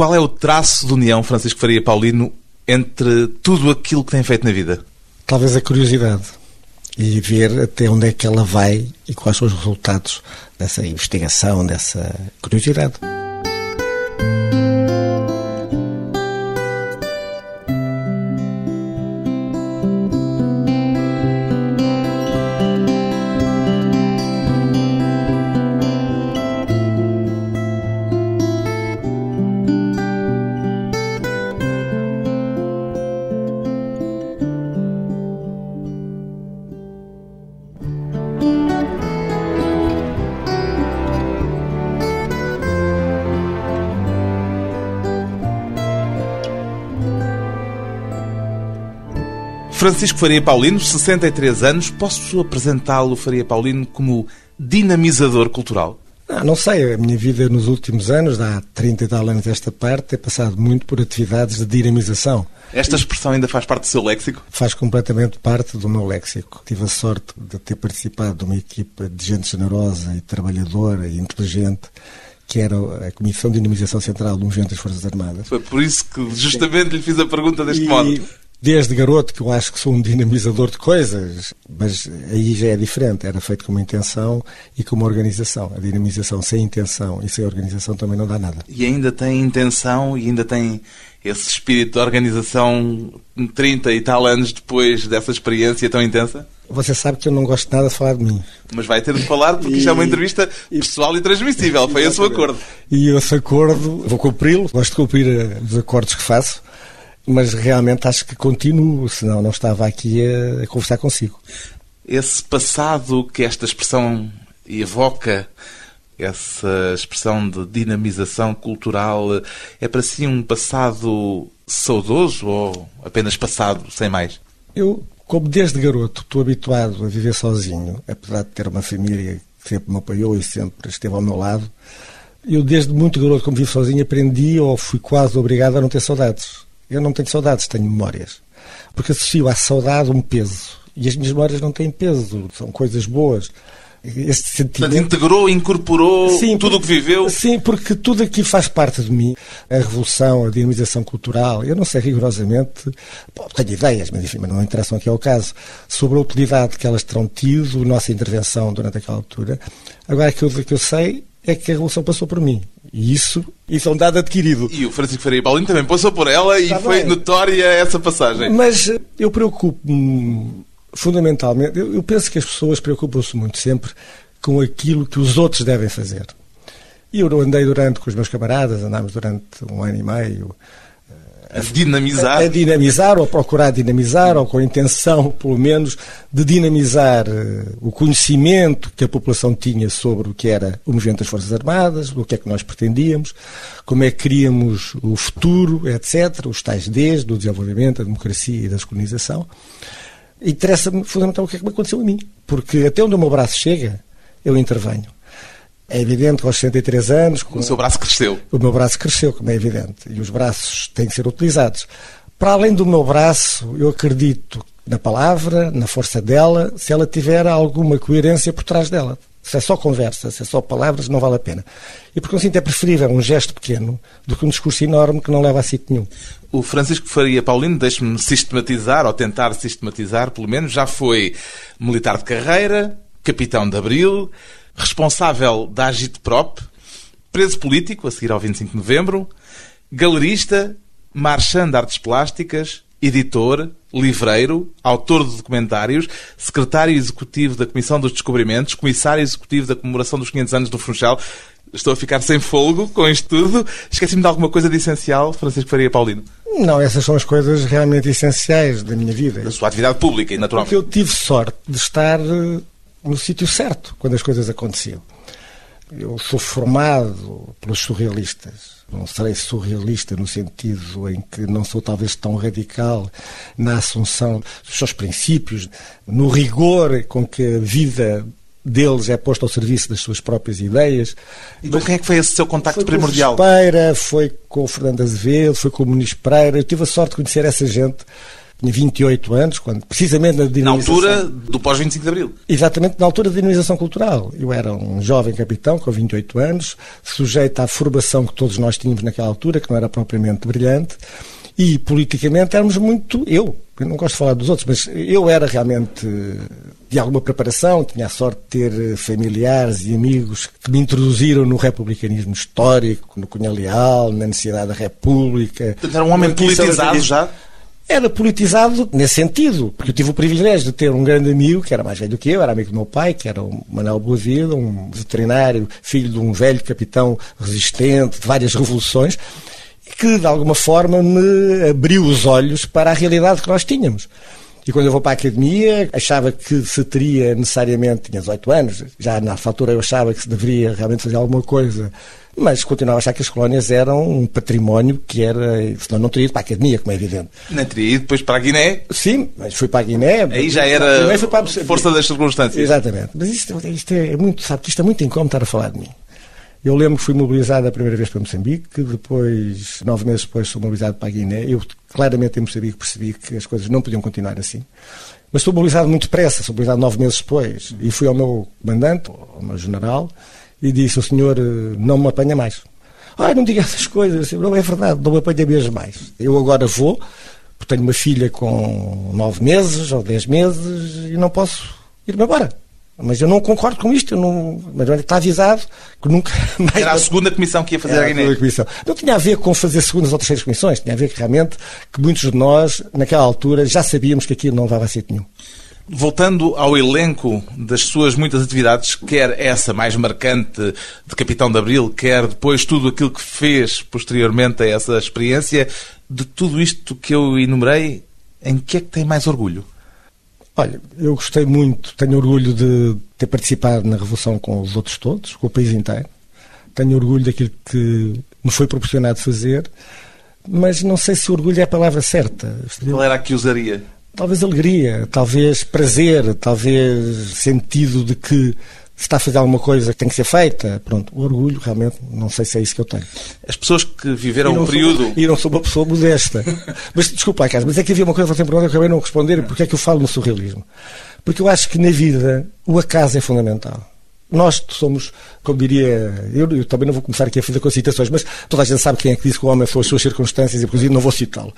Qual é o traço de união, Francisco Faria Paulino, entre tudo aquilo que tem feito na vida? Talvez a curiosidade e ver até onde é que ela vai e quais são os resultados dessa investigação, dessa curiosidade. Francisco Faria Paulino, 63 anos. Posso apresentá-lo, Faria Paulino, como dinamizador cultural? Não, não sei, a minha vida nos últimos anos, há 30 e tal anos desta parte, é passado muito por atividades de dinamização. Esta expressão ainda faz parte do seu léxico? Faz completamente parte do meu léxico. Tive a sorte de ter participado de uma equipa de gente generosa e trabalhadora e inteligente que era a Comissão de Dinamização Central do Movimento das Forças Armadas. Foi por isso que justamente lhe fiz a pergunta deste e, modo desde garoto que eu acho que sou um dinamizador de coisas, mas aí já é diferente, era feito com uma intenção e com uma organização. A dinamização sem intenção e sem organização também não dá nada. E ainda tem intenção e ainda tem esse espírito de organização 30 e tal anos depois dessa experiência tão intensa? Você sabe que eu não gosto nada de falar de mim. Mas vai ter de falar porque isto é uma entrevista pessoal e transmissível. Foi esse o acordo. E esse acordo, vou cumpri-lo. Gosto de cumprir eh, os acordos que faço mas realmente acho que continuo, senão não estava aqui a, a conversar consigo. Esse passado que esta expressão evoca, essa expressão de dinamização cultural, é para si um passado saudoso ou apenas passado, sem mais? Eu, como desde garoto estou habituado a viver sozinho, apesar de ter uma família que sempre me apoiou e sempre esteve ao meu lado, eu desde muito garoto, como vivo sozinho, aprendi ou fui quase obrigado a não ter saudades. Eu não tenho saudades, tenho memórias. Porque associo à saudade um peso. E as minhas memórias não têm peso, são coisas boas. Este sentimento... Portanto, integrou, incorporou sim, tudo o que viveu? Sim, porque tudo aqui faz parte de mim. A revolução, a dinamização cultural. Eu não sei rigorosamente, bom, tenho ideias, mas enfim, mas não interessam aqui ao caso, sobre a utilidade que elas terão tido, nossa intervenção durante aquela altura. Agora, aquilo que eu sei é que a revolução passou por mim. E isso, isso é um dado adquirido. E o Francisco Faria Paulino também passou por ela e Está foi bem. notória essa passagem. Mas eu preocupo-me fundamentalmente, eu penso que as pessoas preocupam-se muito sempre com aquilo que os outros devem fazer. E eu andei durante, com os meus camaradas, andámos durante um ano e meio a dinamizar. A, dinamizar, ou procurar dinamizar, ou com a intenção, pelo menos, de dinamizar uh, o conhecimento que a população tinha sobre o que era o movimento das Forças Armadas, o que é que nós pretendíamos, como é que queríamos o futuro, etc., os tais Ds do desenvolvimento, da democracia e da descolonização. Interessa-me fundamentalmente o que é que me aconteceu a mim, porque até onde o meu braço chega, eu intervenho. É evidente que aos 63 anos. O seu braço cresceu. O meu braço cresceu, como é evidente. E os braços têm que ser utilizados. Para além do meu braço, eu acredito na palavra, na força dela, se ela tiver alguma coerência por trás dela. Se é só conversa, se é só palavras, não vale a pena. E por conseguinte é preferível um gesto pequeno do que um discurso enorme que não leva a sítio nenhum. O Francisco Faria Paulino, deixe-me sistematizar, ou tentar sistematizar, pelo menos, já foi militar de carreira, capitão de Abril, responsável da Agitprop, preso político a seguir ao 25 de novembro, galerista, marchand de artes plásticas, editor, livreiro, autor de documentários, secretário executivo da Comissão dos Descobrimentos, comissário executivo da comemoração dos 500 anos do Funchal. Estou a ficar sem fogo com isto tudo. Esqueci-me de alguma coisa de essencial, Francisco Faria Paulino? Não, essas são as coisas realmente essenciais da minha vida. Da sua atividade pública, naturalmente. Porque eu tive sorte de estar eh, no sítio certo quando as coisas aconteciam. Eu sou formado pelos surrealistas. Não serei surrealista no sentido em que não sou talvez tão radical na assunção dos seus princípios, no rigor com que a vida deles é posta ao serviço das suas próprias ideias. E com quem é que foi esse seu contacto foi primordial? Foi com o Pereira, foi com o Fernando Azevedo, foi com o Muniz Pereira. Eu tive a sorte de conhecer essa gente tinha 28 anos, quando, precisamente na dinamização... Na altura do pós-25 de Abril. Exatamente, na altura da dinamização cultural. Eu era um jovem capitão com 28 anos, sujeito à formação que todos nós tínhamos naquela altura, que não era propriamente brilhante, e politicamente éramos muito. Eu, eu não gosto de falar dos outros, mas eu era realmente de alguma preparação, tinha a sorte de ter familiares e amigos que me introduziram no republicanismo histórico, no Cunha Leal, na necessidade da República. Era um homem politizado já? Era politizado nesse sentido, porque eu tive o privilégio de ter um grande amigo, que era mais velho do que eu, era amigo do meu pai, que era o Manuel Boavida, um veterinário, filho de um velho capitão resistente, de várias revoluções, que de alguma forma me abriu os olhos para a realidade que nós tínhamos. E quando eu vou para a academia, achava que se teria necessariamente, tinha 18 anos, já nessa altura eu achava que se deveria realmente fazer alguma coisa, mas continuava a achar que as colónias eram um património que era, senão não teria ido para a academia, como é evidente. Não teria ido depois para a Guiné? Sim, mas fui para a Guiné. Aí já era a força das circunstâncias. Exatamente. Mas isto, isto é muito, sabe isto é muito incómodo estar a falar de mim. Eu lembro que fui mobilizado a primeira vez para Moçambique, depois, nove meses depois, sou mobilizado para a Guiné. Eu, claramente, em Moçambique percebi que as coisas não podiam continuar assim. Mas sou mobilizado muito depressa, sou mobilizado nove meses depois. E fui ao meu comandante, ao meu general, e disse: O senhor eh, não me apanha mais. Ah, não diga essas coisas. Não é verdade, não me apanha mesmo mais. Eu agora vou, porque tenho uma filha com nove meses ou dez meses e não posso ir-me embora. Mas eu não concordo com isto, não, mas está avisado que nunca mais. Era a segunda comissão que ia fazer a Guiné. Comissão. Não tinha a ver com fazer segundas ou terceiras comissões, tinha a ver que realmente que muitos de nós, naquela altura, já sabíamos que aquilo não levava a sítio nenhum. Voltando ao elenco das suas muitas atividades, quer essa mais marcante de Capitão de Abril, quer depois tudo aquilo que fez posteriormente a essa experiência, de tudo isto que eu enumerei, em que é que tem mais orgulho? Olha, eu gostei muito, tenho orgulho de ter participado na Revolução com os outros todos, com o país inteiro. Tenho orgulho daquilo que me foi proporcionado fazer, mas não sei se orgulho é a palavra certa. Qual era a que usaria? Talvez alegria, talvez prazer, talvez sentido de que se está a fazer alguma coisa que tem que ser feita, pronto, o orgulho realmente, não sei se é isso que eu tenho. As pessoas que viveram um período... Sou, e não sou uma pessoa modesta. mas desculpa, casa, mas é que havia uma coisa que você perguntou que eu acabei não responder, porque é que eu falo no surrealismo? Porque eu acho que na vida o acaso é fundamental. Nós somos, como diria, eu, eu, também não vou começar aqui a fazer concitações, mas toda a gente sabe quem é que disse que o homem são as suas circunstâncias, e inclusive não vou citá-lo.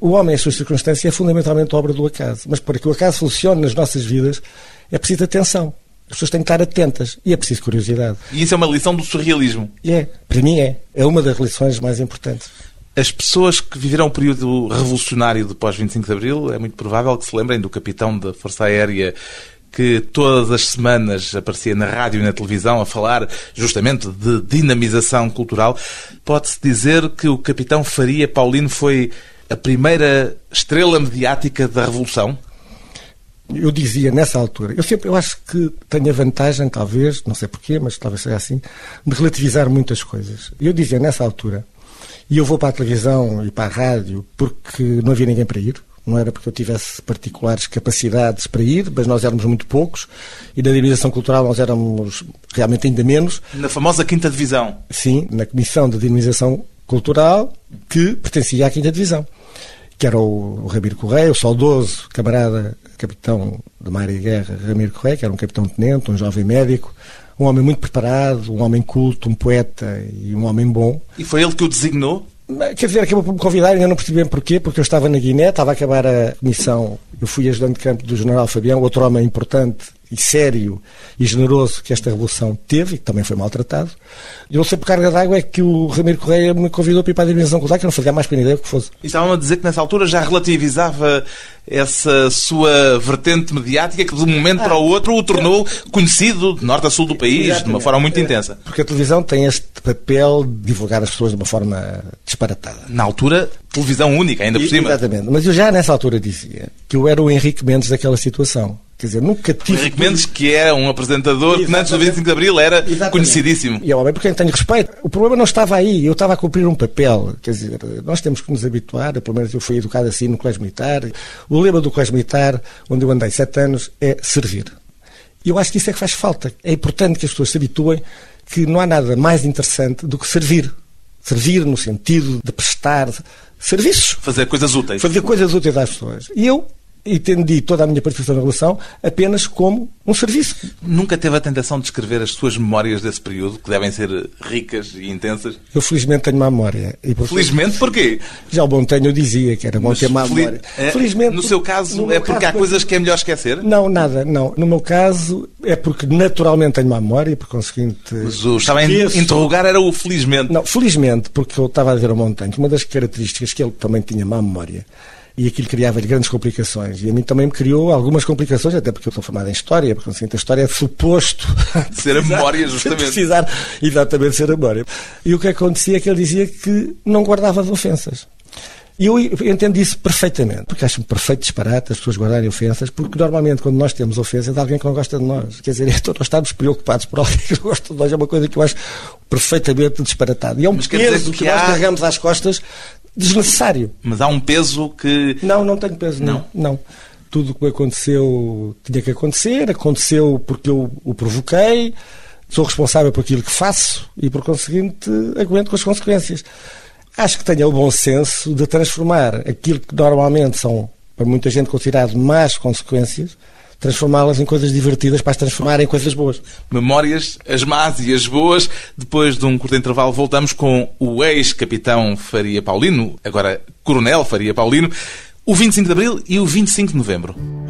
O homem as suas circunstâncias é fundamentalmente obra do acaso. Mas para que o acaso funcione nas nossas vidas é preciso atenção. As pessoas têm que estar atentas e é preciso curiosidade. E isso é uma lição do surrealismo? É, para mim é. É uma das lições mais importantes. As pessoas que viveram o período revolucionário de pós-25 de Abril, é muito provável que se lembrem do capitão da Força Aérea que todas as semanas aparecia na rádio e na televisão a falar justamente de dinamização cultural. Pode-se dizer que o capitão Faria Paulino foi a primeira estrela mediática da Revolução? eu dizia nessa altura, eu sempre eu acho que tenho a vantagem, talvez, não sei porquê, mas talvez seja assim, de relativizar muitas coisas. Eu dizia nessa altura, e eu vou para a televisão e para a rádio porque não havia ninguém para ir, não era porque eu tivesse particulares capacidades para ir, mas nós éramos muito poucos e na dinamização cultural nós éramos realmente ainda menos. Na famosa quinta divisão? Sim, na comissão de dinamização cultural que pertencia à quinta divisão que era o, o Ramiro Correia, o saudoso camarada capitão de mar e guerra Ramiro Correia, que era um capitão-tenente, um jovem médico, um homem muito preparado, um homem culto, um poeta e um homem bom. E foi ele que o designou? Quer dizer, acabou por me convidar, ainda não percebi bem porquê, porque eu estava na Guiné, estava a acabar a missão, eu fui ajudante de campo do general Fabião, outro homem importante e sério e generoso que esta revolução teve, e que também foi maltratado. E não sei por carga d'água é que o Ramiro Correia me convidou para ir para a dimensão cultural, que eu não fazia mais pena ideia o que fosse. E estavam a dizer que nessa altura já relativizava essa sua vertente mediática que de um momento ah, para o outro o tornou conhecido de norte a sul do país, exatamente. de uma forma muito é, intensa. Porque a televisão tem este papel de divulgar as pessoas de uma forma disparatada. Na altura, televisão única, ainda por cima. Exatamente. Mas eu já nessa altura dizia que eu era o Henrique Mendes daquela situação. Quer dizer, nunca tive. Henrique Mendes, que é um apresentador que antes do 25 de Abril era Exatamente. conhecidíssimo. E é homem por quem tenho respeito. O problema não estava aí, eu estava a cumprir um papel. Quer dizer, nós temos que nos habituar, pelo menos eu fui educado assim no Colégio Militar. O lema do Colégio Militar, onde eu andei sete anos, é servir. E eu acho que isso é que faz falta. É importante que as pessoas se habituem que não há nada mais interessante do que servir. Servir no sentido de prestar, serviços. Fazer coisas úteis. Fazer coisas úteis às pessoas. E eu entendi toda a minha participação na relação apenas como um serviço. Nunca teve a tentação de escrever as suas memórias desse período, que devem ser ricas e intensas? Eu felizmente tenho má memória. E felizmente porquê? Já o Montenho dizia que era bom Mas ter má fel... memória. É, felizmente. No seu caso, no é porque caso, há coisas que é melhor esquecer? Não, nada, não. No meu caso, é porque naturalmente tenho má memória e por conseguinte. Mas o estava a interrogar era o felizmente. Não, felizmente, porque eu estava a ver o Montenho, uma das características que ele também tinha má memória e aquilo criava-lhe grandes complicações. E a mim também me criou algumas complicações, até porque eu sou formado em História, porque assim, a História é suposto... Ser a memória, justamente. precisar exatamente ser a memória. E o que acontecia é que ele dizia que não guardava as ofensas. E eu entendo isso perfeitamente, porque acho-me perfeito disparate as pessoas guardarem ofensas, porque normalmente quando nós temos ofensas é alguém que não gosta de nós. Quer dizer, então nós estamos preocupados por alguém que não gosta de nós, é uma coisa que eu acho perfeitamente disparatado. E é um Mas peso que, que há... nós carregamos às costas desnecessário. Mas há um peso que. Não, não tenho peso, não. não. não. Tudo o que aconteceu tinha que acontecer, aconteceu porque eu o provoquei, sou responsável por aquilo que faço e, por conseguinte, aguento com as consequências. Acho que tenho o bom senso de transformar aquilo que normalmente são, para muita gente, considerado más consequências, transformá-las em coisas divertidas para as transformar em coisas boas. Memórias, as más e as boas. Depois de um curto intervalo, voltamos com o ex-capitão Faria Paulino, agora Coronel Faria Paulino, o 25 de Abril e o 25 de Novembro.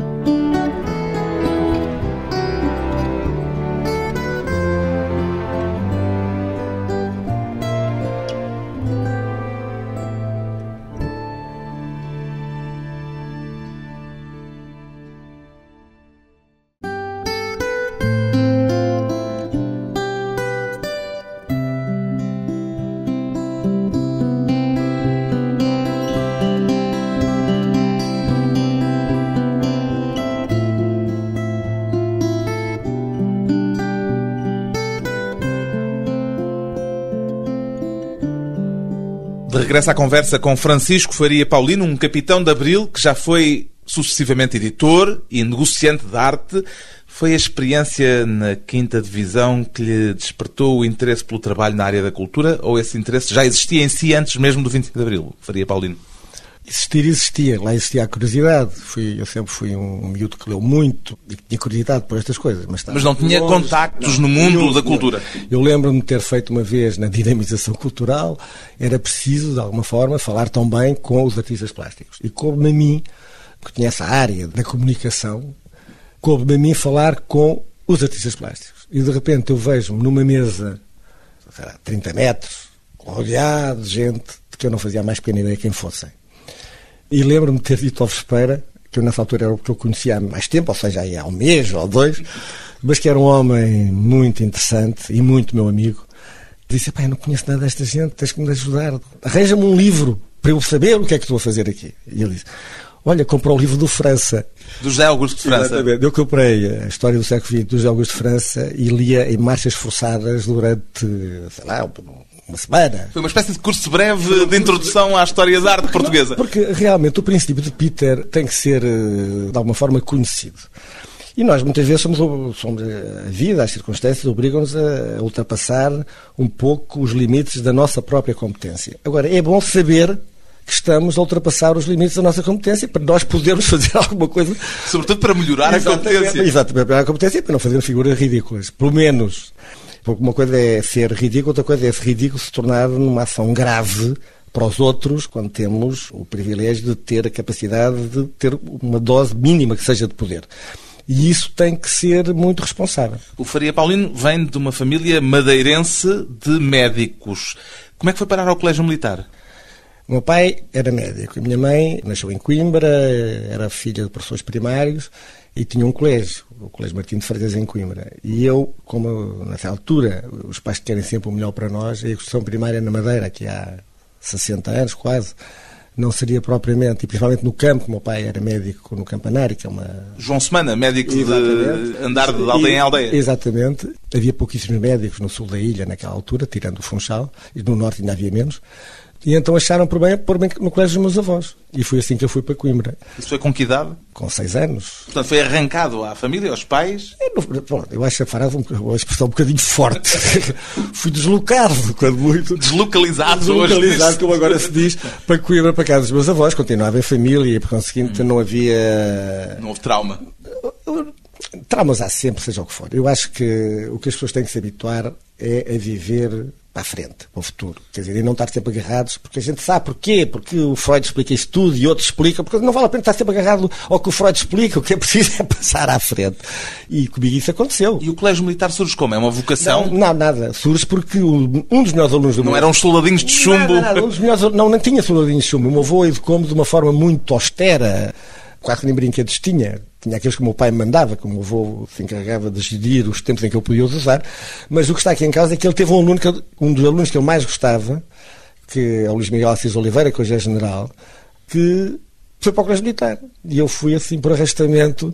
Regressa à conversa com Francisco Faria Paulino, um capitão de Abril que já foi sucessivamente editor e negociante de arte. Foi a experiência na quinta divisão que lhe despertou o interesse pelo trabalho na área da cultura ou esse interesse já existia em si antes mesmo do 25 de Abril, Faria Paulino? Existir existia, lá existia a curiosidade. Fui, eu sempre fui um miúdo que leu muito e que tinha curiosidade por estas coisas. Mas, mas não tinha longe. contactos não, no mundo da cultura. Eu, eu lembro-me de ter feito uma vez na dinamização cultural, era preciso, de alguma forma, falar também com os artistas plásticos. E coube-me a mim, que tinha essa área da comunicação, coube-me a mim falar com os artistas plásticos. E de repente eu vejo-me numa mesa, sei lá, 30 metros, rodeado de gente de que eu não fazia a mais pequena ideia quem fossem e lembro-me de ter dito ao Vespeira, que eu nessa altura era o que eu conhecia há mais tempo, ou seja, há um mês ou dois, mas que era um homem muito interessante e muito meu amigo. Disse: Pai, eu não conheço nada desta gente, tens que me ajudar. Arranja-me um livro para eu saber o que é que estou a fazer aqui. E ele disse: Olha, comprou o livro do França. Do José Augusto de França. Exatamente. Eu comprei a história do século XX do José Augusto de França e lia em marchas forçadas durante, sei lá, uma semana. Foi uma espécie de curso breve de introdução à história da arte portuguesa. Porque realmente o princípio de Peter tem que ser, eh, de alguma forma, conhecido. E nós muitas vezes somos, somos a vida, as circunstâncias obrigam-nos a ultrapassar um pouco os limites da nossa própria competência. Agora, é bom saber que estamos a ultrapassar os limites da nossa competência para nós podermos fazer alguma coisa. Sobretudo para melhorar exatamente, a competência. Exatamente, para melhorar a competência e para não fazer figuras ridículas. Pelo menos porque uma coisa é ser ridículo, outra coisa é ser ridículo se tornar numa ação grave para os outros, quando temos o privilégio de ter a capacidade de ter uma dose mínima que seja de poder. E isso tem que ser muito responsável. O Faria Paulino vem de uma família madeirense de médicos. Como é que foi parar ao Colégio Militar? O meu pai era médico e minha mãe nasceu em Coimbra, era filha de professores primários e tinha um colégio, o Colégio Martim de Freitas em Coimbra. E eu, como nessa altura os pais querem sempre o melhor para nós, a educação primária na Madeira, que há 60 anos quase, não seria propriamente, e principalmente no campo, o meu pai era médico no Campanário, que é uma... João Semana, médico Exatamente. de andar de aldeia em aldeia. Exatamente. Havia pouquíssimos médicos no sul da ilha naquela altura, tirando o Funchal, e no norte ainda havia menos. E então acharam por bem pôr-me no colégio dos meus avós. E foi assim que eu fui para Coimbra. Isso foi com que idade? Com seis anos. Portanto, foi arrancado à família, aos pais? Eu, não- bom, eu acho a frase uma expressão um bocadinho forte. fui deslocado, quando muito. Deslocalizado, Deslocalizado, hoje. como agora se diz, para Coimbra, para casa dos meus avós. Continuava em família e, por conseguinte, não havia Não houve trauma. Traumas há sempre, seja o que for. Eu acho que o que as pessoas têm que se habituar é a viver para a frente, para o futuro. Quer dizer, e não estar sempre agarrados, porque a gente sabe porquê, porque o Freud explica isso tudo e outros explicam, porque não vale a pena estar sempre agarrado ao que o Freud explica, o que é preciso é passar à frente. E comigo isso aconteceu. E o colégio militar surge como? É uma vocação? Não, não, nada. Surge porque um dos melhores alunos do Não meu- eram os soldadinhos de chumbo? Nada, nada. Um dos melhores, não, não tinha soldadinhos de chumbo. O meu avô educou-me de uma forma muito austera. Quase que nem brinquedos tinha. Tinha aqueles que o meu pai me mandava, que o meu avô se encarregava de gerir os tempos em que eu podia usar. Mas o que está aqui em causa é que ele teve um aluno, que, eu- um dos alunos que ele mais gostava, que é o Luís Miguel Assis Oliveira, que hoje é general, que foi para o colégio militar. E eu fui assim por arrastamento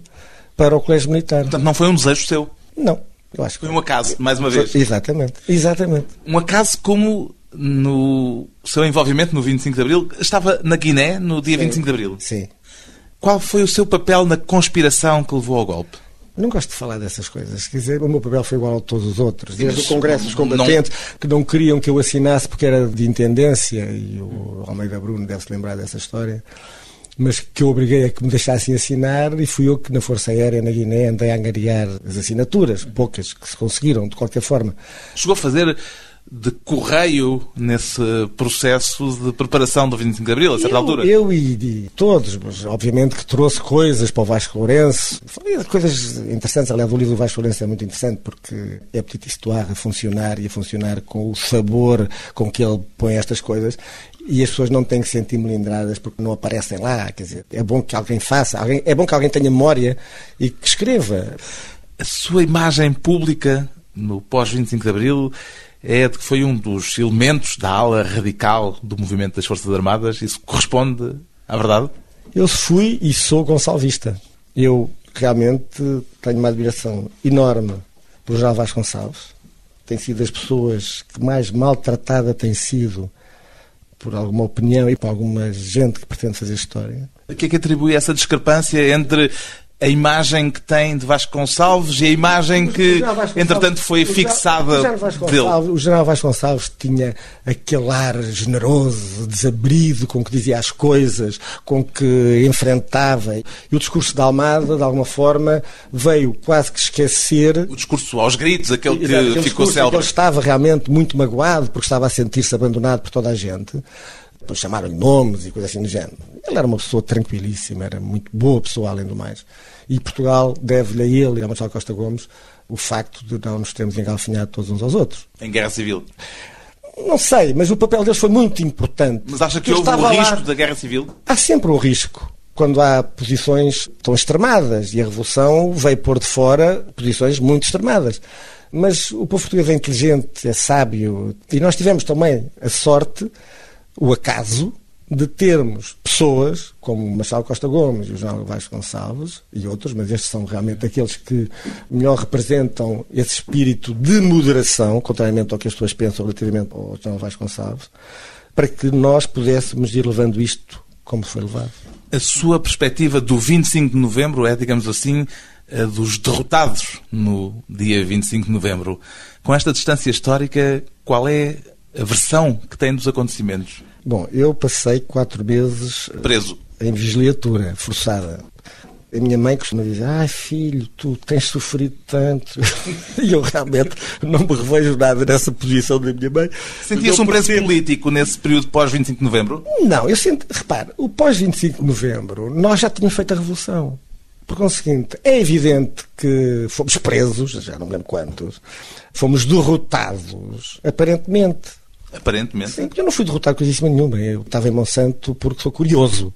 para o colégio militar. Portanto, não foi um desejo seu. Não, eu acho que Foi um acaso, mais uma vez. Exatamente, exatamente. Um acaso como no seu envolvimento no 25 de Abril. Estava na Guiné no dia 25 de Abril. Sim. Qual foi o seu papel na conspiração que levou ao golpe? Não gosto de falar dessas coisas. Quer dizer, o meu papel foi igual a todos os outros. Desde mas o Congresso dos não- Combatentes, que não queriam que eu assinasse porque era de intendência, e o Almeida Bruno deve-se lembrar dessa história, mas que eu obriguei a que me deixassem assinar e fui eu que na Força Aérea, na Guiné, andei a angariar as assinaturas, poucas que se conseguiram, de qualquer forma. Chegou a fazer de correio nesse processo de preparação do 25 de Abril, a certa eu, altura? Eu e, e todos, mas obviamente que trouxe coisas para o Vasco Lourenço, coisas interessantes. Aliás, o livro do Vasco Lourenço é muito interessante porque é Petit Histoire a funcionar e a funcionar com o sabor com que ele põe estas coisas. E as pessoas não têm que se sentir melindradas porque não aparecem lá. Quer dizer, é bom que alguém faça, alguém, é bom que alguém tenha memória e que escreva. A sua imagem pública no pós-25 de Abril é de que foi um dos elementos da ala radical do movimento das Forças Armadas. Isso corresponde à verdade? Eu fui e sou gonçalvista. Eu realmente tenho uma admiração enorme por João Vasconcelos. Tem sido das pessoas que mais maltratada tem sido por alguma opinião e por alguma gente que pretende fazer história. A que é que atribui essa discrepância entre a imagem que tem de Vasconcelos e a imagem que, entretanto, foi fixada o General Vasconcelos, dele? O general Vasconcelos tinha aquele ar generoso, desabrido, com que dizia as coisas, com que enfrentava. E o discurso da Almada, de alguma forma, veio quase que esquecer O discurso aos gritos, aquele que Exato, aquele ficou célebre. Ele estava realmente muito magoado porque estava a sentir-se abandonado por toda a gente. Depois chamaram-lhe nomes e coisas assim do género. Ele era uma pessoa tranquilíssima, era muito boa pessoa, além do mais. E Portugal deve-lhe a ele e a Marcelo Costa Gomes o facto de não nos termos engalfinhado todos uns aos outros. Em Guerra Civil. Não sei, mas o papel deles foi muito importante. Mas acha que Eu houve o estava lá- risco da Guerra Civil? Há sempre um risco. Quando há posições tão extremadas e a Revolução veio pôr de fora posições muito extremadas. Mas o povo português é inteligente, é sábio e nós tivemos também a sorte, o acaso, de termos pessoas como o Marcelo Costa Gomes e o João Vasconcelos e outros, mas estes são realmente aqueles que melhor representam esse espírito de moderação, contrariamente ao que as pessoas pensam relativamente ao João Vasconcelos, para que nós pudéssemos ir levando isto como foi levado. A sua perspectiva do 25 de novembro é, digamos assim, a dos derrotados no dia 25 de novembro. Com esta distância histórica, qual é a versão que tem dos acontecimentos? Bom, eu passei quatro meses Preso. em vigiliatura forçada. A minha mãe costuma dizer: Ai filho, tu tens sofrido tanto. e eu realmente não me revejo nada nessa posição da minha mãe. Sentia-se um preso político nesse período pós-25 de novembro? Não, eu sinto. Repare, o pós-25 de novembro, nós já tínhamos feito a revolução. Por conseguinte, é evidente que fomos presos, já não me lembro quantos, fomos derrotados, aparentemente. Aparentemente. Sim, eu não fui derrotado coisíssima nenhuma. Eu estava em Monsanto porque sou curioso.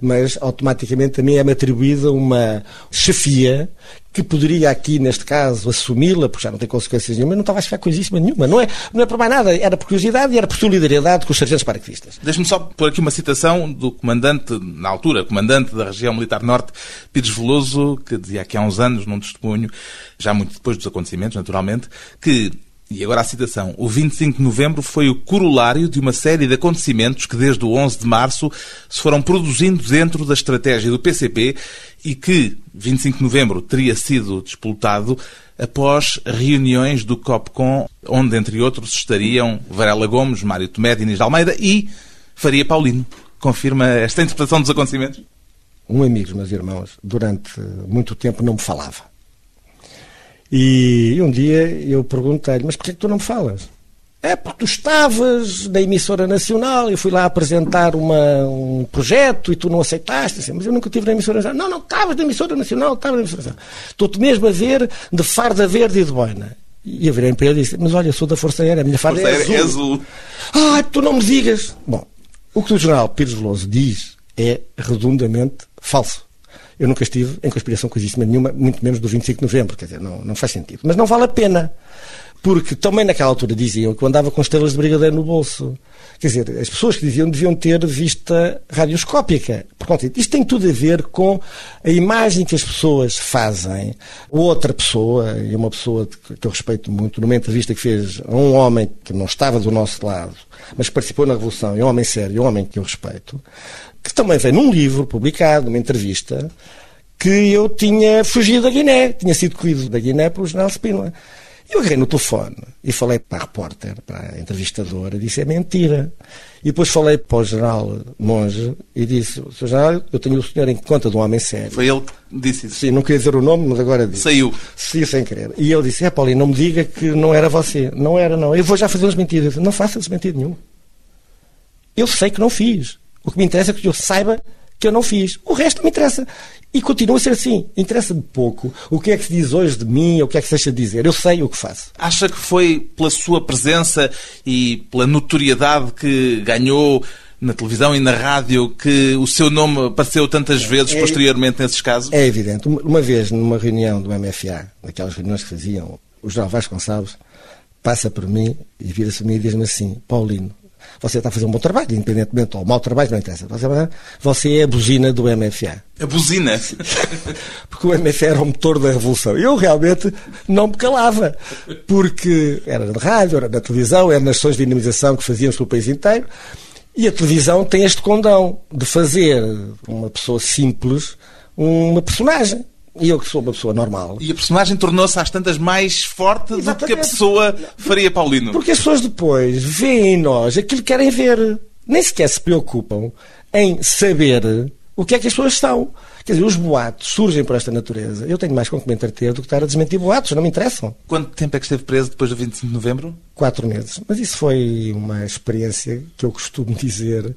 Mas automaticamente a mim é-me atribuída uma chefia que poderia aqui, neste caso, assumi-la, porque já não tem consequências nenhuma, não estava a chegar coisíssima nenhuma. Não é, não é por mais nada, era por curiosidade e era por solidariedade com os sargentos paraquedistas. Deixe-me só pôr aqui uma citação do comandante, na altura, comandante da região militar norte, Pires Veloso, que dizia aqui há uns anos, num testemunho, já muito depois dos acontecimentos, naturalmente, que E agora a citação. O 25 de novembro foi o corolário de uma série de acontecimentos que desde o 11 de março se foram produzindo dentro da estratégia do PCP e que 25 de novembro teria sido disputado após reuniões do COPCOM, onde, entre outros, estariam Varela Gomes, Mário Tomé, Diniz de Almeida e Faria Paulino. Confirma esta interpretação dos acontecimentos? Um amigo, meus irmãos, durante muito tempo não me falava. E um dia eu perguntei-lhe, mas porquê que tu não me falas? É porque tu estavas na emissora nacional, eu fui lá apresentar uma, um projeto e tu não aceitaste, assim, mas eu nunca estive na emissora nacional. Não, não, estavas na emissora nacional, estavas na emissora nacional. Estou-te mesmo a ver de farda verde e de boina. E eu virei para ele e disse, mas olha, sou da Força Aérea, a minha farda Força é azul. É azul. Ah, tu não me digas. Bom, o que o general Pires Veloso diz é redondamente falso. Eu nunca estive em conspiração com nenhuma, muito menos do 25 de novembro, quer dizer, não, não faz sentido. Mas não vale a pena. Porque também naquela altura diziam que eu andava com estrelas de brigadeiro no bolso. Quer dizer, as pessoas que diziam deviam ter vista radioscópica. Portanto, isto tem tudo a ver com a imagem que as pessoas fazem. Outra pessoa, e uma pessoa que eu respeito muito, numa entrevista que fez a um homem que não estava do nosso lado, mas que participou na Revolução, e um homem sério, um homem que eu respeito, que também veio num livro publicado, numa entrevista, que eu tinha fugido da Guiné, tinha sido corrido da Guiné pelo general Spínola. Eu agarrei no telefone e falei para a repórter, para a entrevistadora, e disse: é mentira. E depois falei para o general Monge e disse: Sr. General, eu tenho o senhor em conta de um homem sério. Foi ele que disse isso. Sim, não queria dizer o nome, mas agora disse. Saiu. Sim, sem querer. E ele disse: É, Paulinho, não me diga que não era você. Não era, não. Eu vou já fazer uns mentiras. Eu disse, não faça desmentido nenhum. Eu sei que não fiz. O que me interessa é que eu saiba que eu não fiz. O resto me interessa. E continua a ser assim. Interessa-me pouco o que é que se diz hoje de mim, ou o que é que se deixa de dizer. Eu sei o que faço. Acha que foi pela sua presença e pela notoriedade que ganhou na televisão e na rádio que o seu nome apareceu tantas vezes é, posteriormente nesses casos? É evidente. Uma vez, numa reunião do MFA, naquelas reuniões que faziam, o João Vasconcelos passa por mim e vira-se a mim e diz-me assim: Paulino, você está a fazer um bom trabalho, independentemente, ou mau trabalho, não interessa. Você é a buzina do MFA. A buzina? porque o MFA era o motor da revolução. Eu realmente não me calava, porque era na rádio, era na televisão, era nas ações de dinamização que fazíamos pelo país inteiro. E a televisão tem este condão de fazer uma pessoa simples uma personagem. E eu que sou uma pessoa normal. E a personagem tornou-se às tantas mais forte Exatamente. do que a pessoa faria Paulino. Porque as pessoas depois veem em nós aquilo que querem ver. Nem sequer se preocupam em saber o que é que as pessoas são. Quer dizer, os boatos surgem por esta natureza. Eu tenho mais com que me entreter do que estar a desmentir boatos, não me interessam. Quanto tempo é que esteve preso depois do 25 de novembro? Quatro meses. Mas isso foi uma experiência que eu costumo dizer.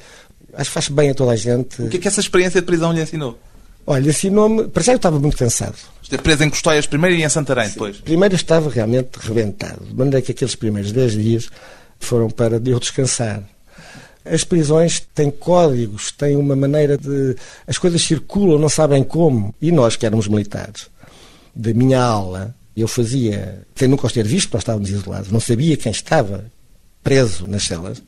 Acho que faz bem a toda a gente. O que é que essa experiência de prisão lhe ensinou? Olha, ensinou-me. Para já eu estava muito cansado. Esteve preso em Custóias primeiro e em Santarém Sim. depois? Primeiro estava realmente rebentado. De maneira que aqueles primeiros 10 dias foram para eu descansar. As prisões têm códigos, têm uma maneira de. As coisas circulam, não sabem como. E nós, que éramos militares, da minha aula, eu fazia. Sem nunca os ter visto, nós estávamos isolados, não sabia quem estava preso nas celas.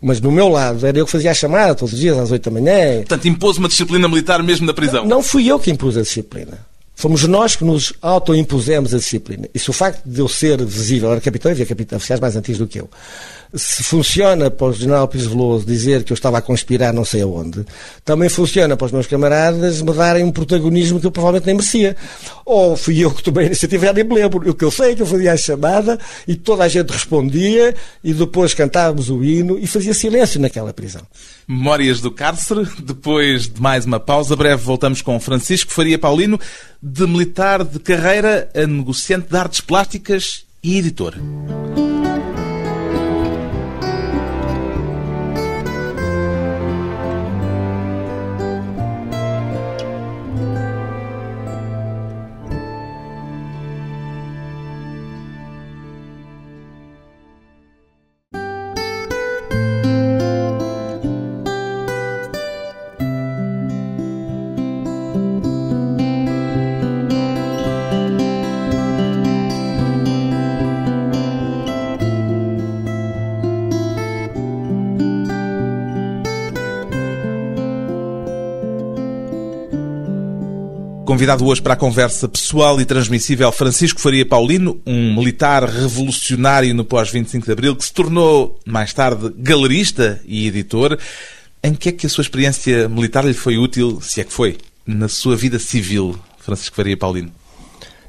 Mas no meu lado, era eu que fazia a chamada todos os dias às 8 da manhã. Portanto, impôs uma disciplina militar mesmo na prisão? Não, não fui eu que impus a disciplina. Fomos nós que nos autoimpusemos a disciplina. E se o facto de eu ser visível, era capitão, havia capitão, oficiais mais antigos do que eu, se funciona para o general Pires Veloso dizer que eu estava a conspirar não sei aonde, também funciona para os meus camaradas me darem um protagonismo que eu provavelmente nem merecia. Ou fui eu que tomei a iniciativa, já nem me lembro. O que eu sei é que eu fazia a chamada e toda a gente respondia e depois cantávamos o hino e fazia silêncio naquela prisão. Memórias do Cárcere. Depois de mais uma pausa breve, voltamos com Francisco Faria Paulino, de militar de carreira a negociante de artes plásticas e editor. Convidado hoje para a conversa pessoal e transmissível Francisco Faria Paulino, um militar revolucionário no pós-25 de Abril, que se tornou, mais tarde, galerista e editor. Em que é que a sua experiência militar lhe foi útil, se é que foi, na sua vida civil, Francisco Faria Paulino?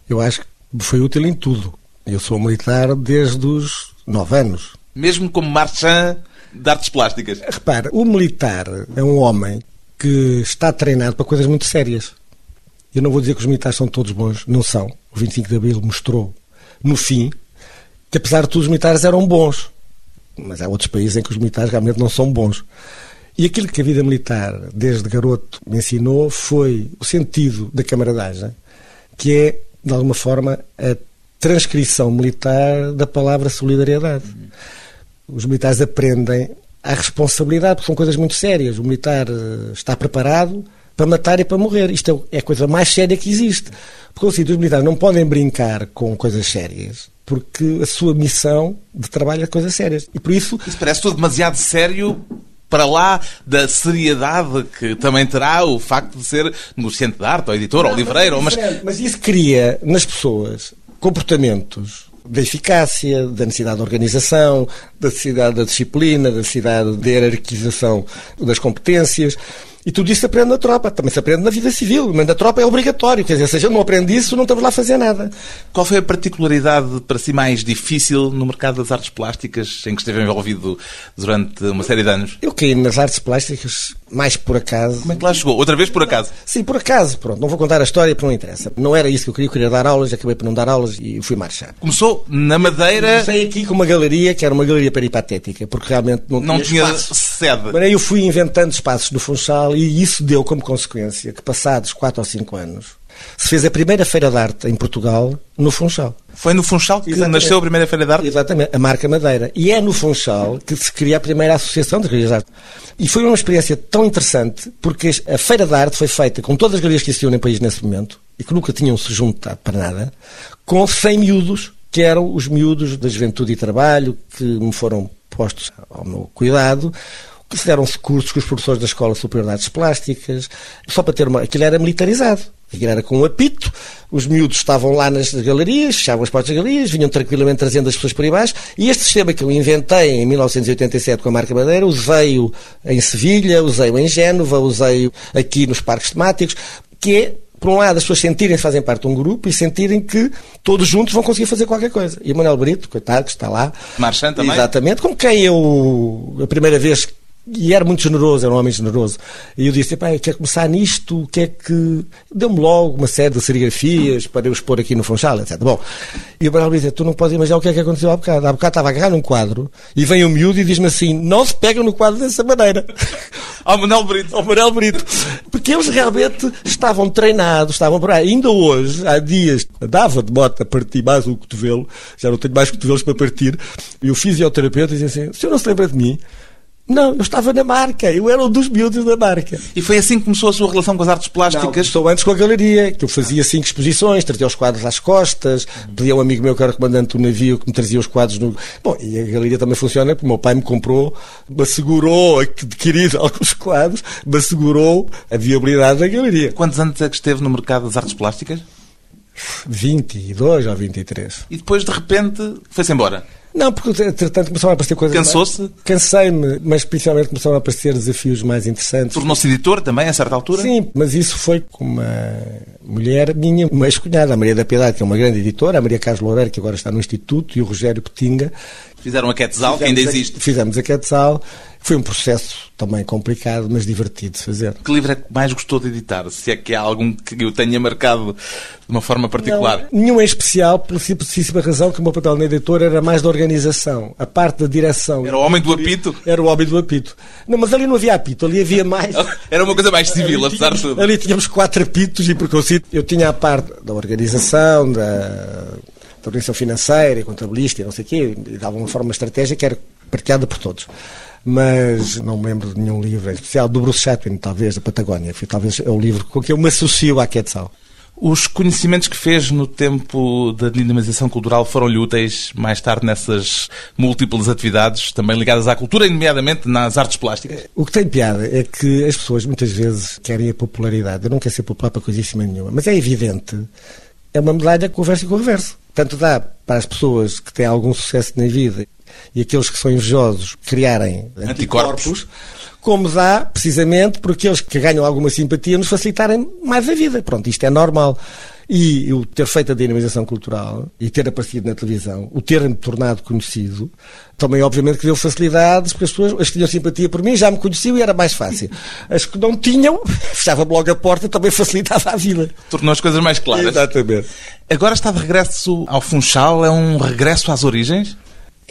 Eu acho que foi útil em tudo. Eu sou militar desde os nove anos. Mesmo como marchand de artes plásticas? Repara, o militar é um homem que está treinado para coisas muito sérias. Eu não vou dizer que os militares são todos bons, não são. O 25 de Abril mostrou, no fim, que apesar de tudo os militares eram bons. Mas há outros países em que os militares realmente não são bons. E aquilo que a vida militar, desde garoto, me ensinou foi o sentido da camaradagem, que é, de alguma forma, a transcrição militar da palavra solidariedade. Os militares aprendem a responsabilidade, porque são coisas muito sérias. O militar eh, está preparado para matar e para morrer. Isto é a coisa mais séria que existe. Porque assim, os militares não podem brincar com coisas sérias, porque a sua missão de trabalho é coisas sérias. E por isso. Isso parece tudo demasiado sério para lá da seriedade que também terá o facto de ser negociante de arte, ou editor, não, ou livreiro. Mas... mas isso cria nas pessoas comportamentos da eficácia, da necessidade de organização, da necessidade da disciplina, da necessidade de hierarquização das competências. E tudo isso se aprende na tropa, também se aprende na vida civil, mas na tropa é obrigatório, quer dizer, se a gente não aprende isso, não estamos lá a fazer nada. Qual foi a particularidade para si mais difícil no mercado das artes plásticas, em que esteve envolvido durante uma série de anos? Eu caí nas artes plásticas mais por acaso. Como é que lá chegou? Outra vez por acaso? Sim, por acaso, pronto. Não vou contar a história porque não interessa. Não era isso que eu queria, eu queria dar aulas, acabei por não dar aulas e fui marchar. Começou na Madeira... Comecei aqui com uma galeria, que era uma galeria peripatética, porque realmente não, não tinha, tinha sede. Mas aí eu fui inventando espaços no Funchal e isso deu como consequência que passados 4 ou 5 anos se fez a primeira feira de arte em Portugal no Funchal. Foi no Funchal que Exatamente. nasceu a primeira feira de arte? Exatamente, a marca Madeira. E é no Funchal que se cria a primeira associação de galerias de arte. E foi uma experiência tão interessante porque a feira de arte foi feita com todas as galerias que existiam no país nesse momento e que nunca tinham se juntado para nada, com 100 miúdos, que eram os miúdos da juventude e trabalho, que me foram postos ao meu cuidado, fizeram-se cursos com os professores da Escola Superior de Artes Plásticas, só para ter uma. Aquilo era militarizado. Aquilo era com um apito, os miúdos estavam lá nas galerias, fechavam as portas das galerias, vinham tranquilamente trazendo as pessoas para aí baixo, e este sistema que eu inventei em 1987 com a marca Madeira, usei-o em Sevilha, usei-o em Génova, usei-o aqui nos parques temáticos, que é por um lado, as pessoas sentirem que fazem parte de um grupo e sentirem que todos juntos vão conseguir fazer qualquer coisa. E o Manuel Brito, coitado, que está lá. Marchand também? Exatamente, com quem eu, a primeira vez e era muito generoso, era um homem generoso. E eu disse, pá, eu quero começar nisto, o que é que... Deu-me logo uma série de serigrafias para eu expor aqui no Funchal, etc. Bom, e o Manuel disse, tu não podes imaginar o que é que aconteceu há bocado. Há bocado estava a agarrar num quadro e vem o miúdo e diz-me assim, não se pega no quadro dessa maneira. Ao Manuel Brito. Ao Manuel Brito. Porque eles realmente estavam treinados, estavam para Ainda hoje, há dias, dava de moto a partir mais o cotovelo, já não tenho mais cotovelos para partir, e o fisioterapeuta dizia assim, o senhor não se lembra de mim? Não, eu estava na marca, eu era um dos miúdos da marca. E foi assim que começou a sua relação com as artes plásticas? Estou antes com a galeria, que eu fazia cinco exposições, trazia os quadros às costas, pedia a um amigo meu que era comandante do navio que me trazia os quadros no. Bom, e a galeria também funciona porque o meu pai me comprou, me assegurou, adquirido alguns quadros, me assegurou a viabilidade da galeria. Quantos anos é que esteve no mercado das artes plásticas? 22 ou 23. E depois, de repente, foi-se embora? Não, porque entretanto começaram a aparecer coisas. Cansou-se? Cansei-me, mas principalmente começaram a aparecer desafios mais interessantes. Tornou-se editor também, a certa altura? Sim, mas isso foi com uma mulher minha, uma ex-cunhada, a Maria da Piedade, que é uma grande editora, a Maria Carlos Loureiro, que agora está no Instituto, e o Rogério Petinga. Fizeram a Quetzal, que ainda existe. Fizemos a Quetzal. Foi um processo também complicado, mas divertido de fazer. Que livro é que mais gostou de editar? Se é que há algum que eu tenha marcado de uma forma particular? Não, nenhum em especial, pela simples razão que o meu papel na editora era mais da organização. A parte da direção. Era o homem do apito? Era o homem do apito. Não, mas ali não havia apito, ali havia mais. era uma coisa mais civil, apesar de tudo. Ali tínhamos quatro apitos e, por conceito, eu tinha a parte da organização, da, da organização financeira e contabilista e não sei o quê, e dava uma forma estratégica que era partilhada por todos mas não me lembro de nenhum livro em especial. Do Bruce Chatwin, talvez, da Patagónia. Foi, talvez é o livro com que eu me associo à Quetzal. Os conhecimentos que fez no tempo da dinamização cultural foram-lhe úteis mais tarde nessas múltiplas atividades, também ligadas à cultura, nomeadamente nas artes plásticas? O que tem piada é que as pessoas muitas vezes querem a popularidade. Eu não quero ser popular para coisíssima nenhuma, mas é evidente, é uma medalha com o verso e com o reverso. Tanto dá para as pessoas que têm algum sucesso na vida e aqueles que são invejosos criarem anticorpos, anticorpos como dá, precisamente, por aqueles que ganham alguma simpatia nos facilitarem mais a vida. Pronto, isto é normal. E o ter feito a dinamização cultural e ter aparecido na televisão, o ter-me tornado conhecido, também obviamente que deu facilidades, porque as pessoas as que tinham simpatia por mim já me conheciam e era mais fácil. As que não tinham, fechava logo a porta, também facilitava a vida. Tornou as coisas mais claras. Exatamente. Agora está de regresso ao Funchal, é um regresso às origens?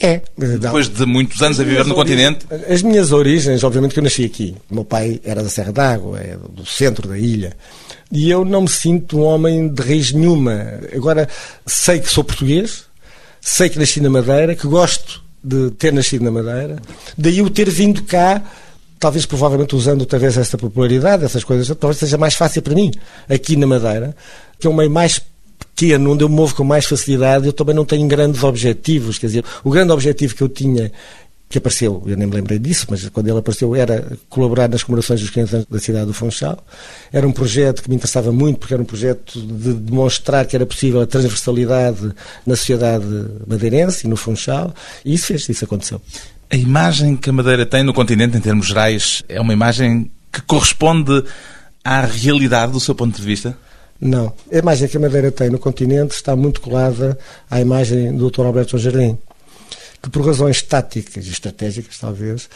É. Depois de muitos anos a viver no continente? As minhas origens, obviamente que eu nasci aqui. O meu pai era da Serra d'Água, é do centro da ilha. E eu não me sinto um homem de raiz nenhuma. Agora, sei que sou português, sei que nasci na Madeira, que gosto de ter nascido na Madeira. Daí o ter vindo cá talvez provavelmente usando talvez esta popularidade, essas coisas, talvez seja mais fácil para mim, aqui na Madeira, que é um meio mais pequeno, onde eu movo com mais facilidade, eu também não tenho grandes objetivos. Quer dizer, o grande objetivo que eu tinha que apareceu, eu nem me lembrei disso, mas quando ele apareceu era colaborar nas comemorações dos 500 anos da cidade do Funchal. Era um projeto que me interessava muito, porque era um projeto de demonstrar que era possível a transversalidade na sociedade madeirense e no Funchal, e isso fez, isso aconteceu. A imagem que a Madeira tem no continente, em termos gerais, é uma imagem que corresponde à realidade do seu ponto de vista? Não. A imagem que a Madeira tem no continente está muito colada à imagem do Dr. Alberto Jardim, que por razões táticas e estratégicas, talvez,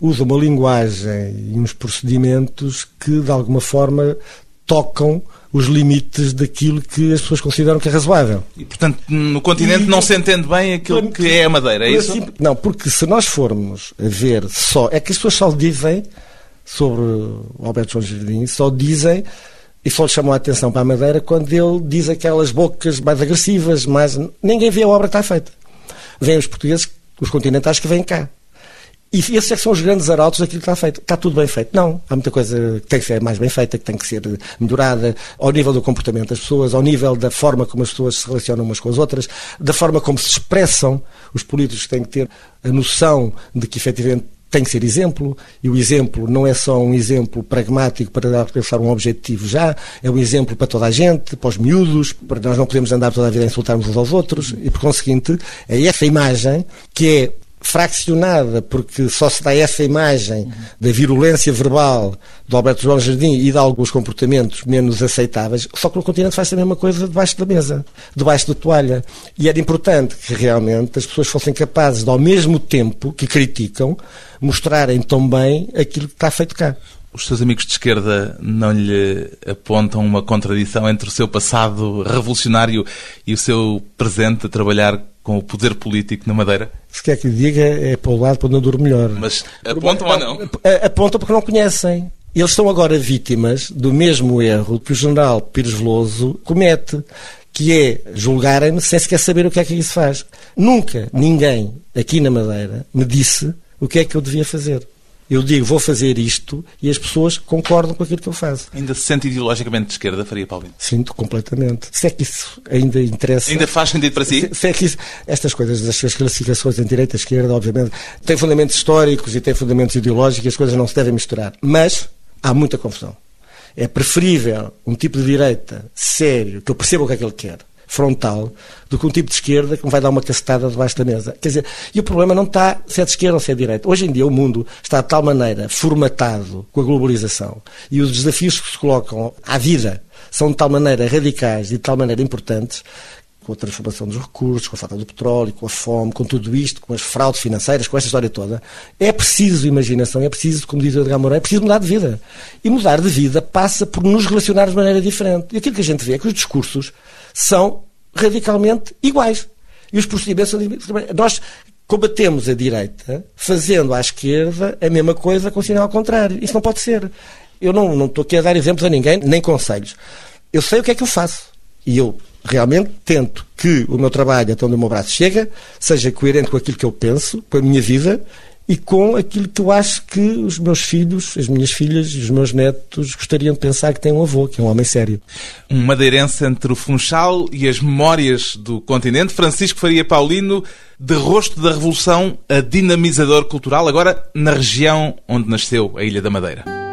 usa uma linguagem e uns procedimentos que, de alguma forma, tocam os limites daquilo que as pessoas consideram que é razoável. E, portanto, no continente e, não se entende bem aquilo que é a Madeira, é isso? Não, porque se nós formos a ver só... É que as pessoas só dizem sobre o Alberto João Jardim, só dizem e só chamou a atenção para a Madeira quando ele diz aquelas bocas mais agressivas, mais... ninguém vê a obra que está feita. Vêm os portugueses, os continentais que vêm cá. E esses é que são os grandes arautos daquilo que está feito. Está tudo bem feito? Não. Há muita coisa que tem que ser mais bem feita, que tem que ser melhorada, ao nível do comportamento das pessoas, ao nível da forma como as pessoas se relacionam umas com as outras, da forma como se expressam. Os políticos têm que ter a noção de que, efetivamente, tem que ser exemplo, e o exemplo não é só um exemplo pragmático para alcançar um objetivo já, é um exemplo para toda a gente, para os miúdos, para nós não podemos andar toda a vida a insultarmos uns aos outros, e por conseguinte, é essa imagem que é fraccionada, porque só se dá essa imagem da virulência verbal do Alberto João Jardim e de alguns comportamentos menos aceitáveis, só que no continente faz a mesma coisa debaixo da mesa, debaixo da toalha. E era importante que realmente as pessoas fossem capazes de, ao mesmo tempo que criticam, mostrarem tão bem aquilo que está feito cá. Os seus amigos de esquerda não lhe apontam uma contradição entre o seu passado revolucionário e o seu presente a trabalhar com o poder político na Madeira? Se quer que lhe diga, é para o lado para onde eu durmo melhor. Mas apontam ou não? Apontam porque não conhecem. Eles são agora vítimas do mesmo erro que o general Pires Veloso comete, que é julgarem-me sem sequer saber o que é que isso faz. Nunca ninguém aqui na Madeira me disse o que é que eu devia fazer. Eu digo, vou fazer isto e as pessoas concordam com aquilo que eu faço. Ainda se sente ideologicamente de esquerda, Faria Paulino? Sinto completamente. Se é que isso ainda interessa. Ainda faz sentido para si? Se, se é que isso, estas coisas das classificações em direita e esquerda, obviamente, têm fundamentos históricos e têm fundamentos ideológicos e as coisas não se devem misturar. Mas há muita confusão. É preferível um tipo de direita sério, que eu perceba o que é que ele quer, frontal do que um tipo de esquerda que me vai dar uma cacetada debaixo da mesa. Quer dizer, e o problema não está se é de esquerda ou se é de direita. Hoje em dia o mundo está de tal maneira formatado com a globalização e os desafios que se colocam à vida são de tal maneira radicais e de tal maneira importantes com a transformação dos recursos, com a falta do petróleo, com a fome, com tudo isto, com as fraudes financeiras, com esta história toda, é preciso imaginação, é preciso, como diz o Edgar Moreira, é preciso mudar de vida. E mudar de vida passa por nos relacionar de maneira diferente. E aquilo que a gente vê é que os discursos são radicalmente iguais. E os procedimentos são Nós combatemos a direita fazendo à esquerda a mesma coisa com o sinal ao contrário. Isso não pode ser. Eu não, não estou aqui a dar exemplos a ninguém, nem conselhos. Eu sei o que é que eu faço. E eu realmente tento que o meu trabalho, até onde o meu braço chega, seja coerente com aquilo que eu penso, com a minha vida e com aquilo que eu acho que os meus filhos, as minhas filhas e os meus netos gostariam de pensar que tem um avô, que é um homem sério. Um madeirense entre o Funchal e as memórias do continente, Francisco Faria Paulino, de rosto da Revolução a dinamizador cultural, agora na região onde nasceu a Ilha da Madeira.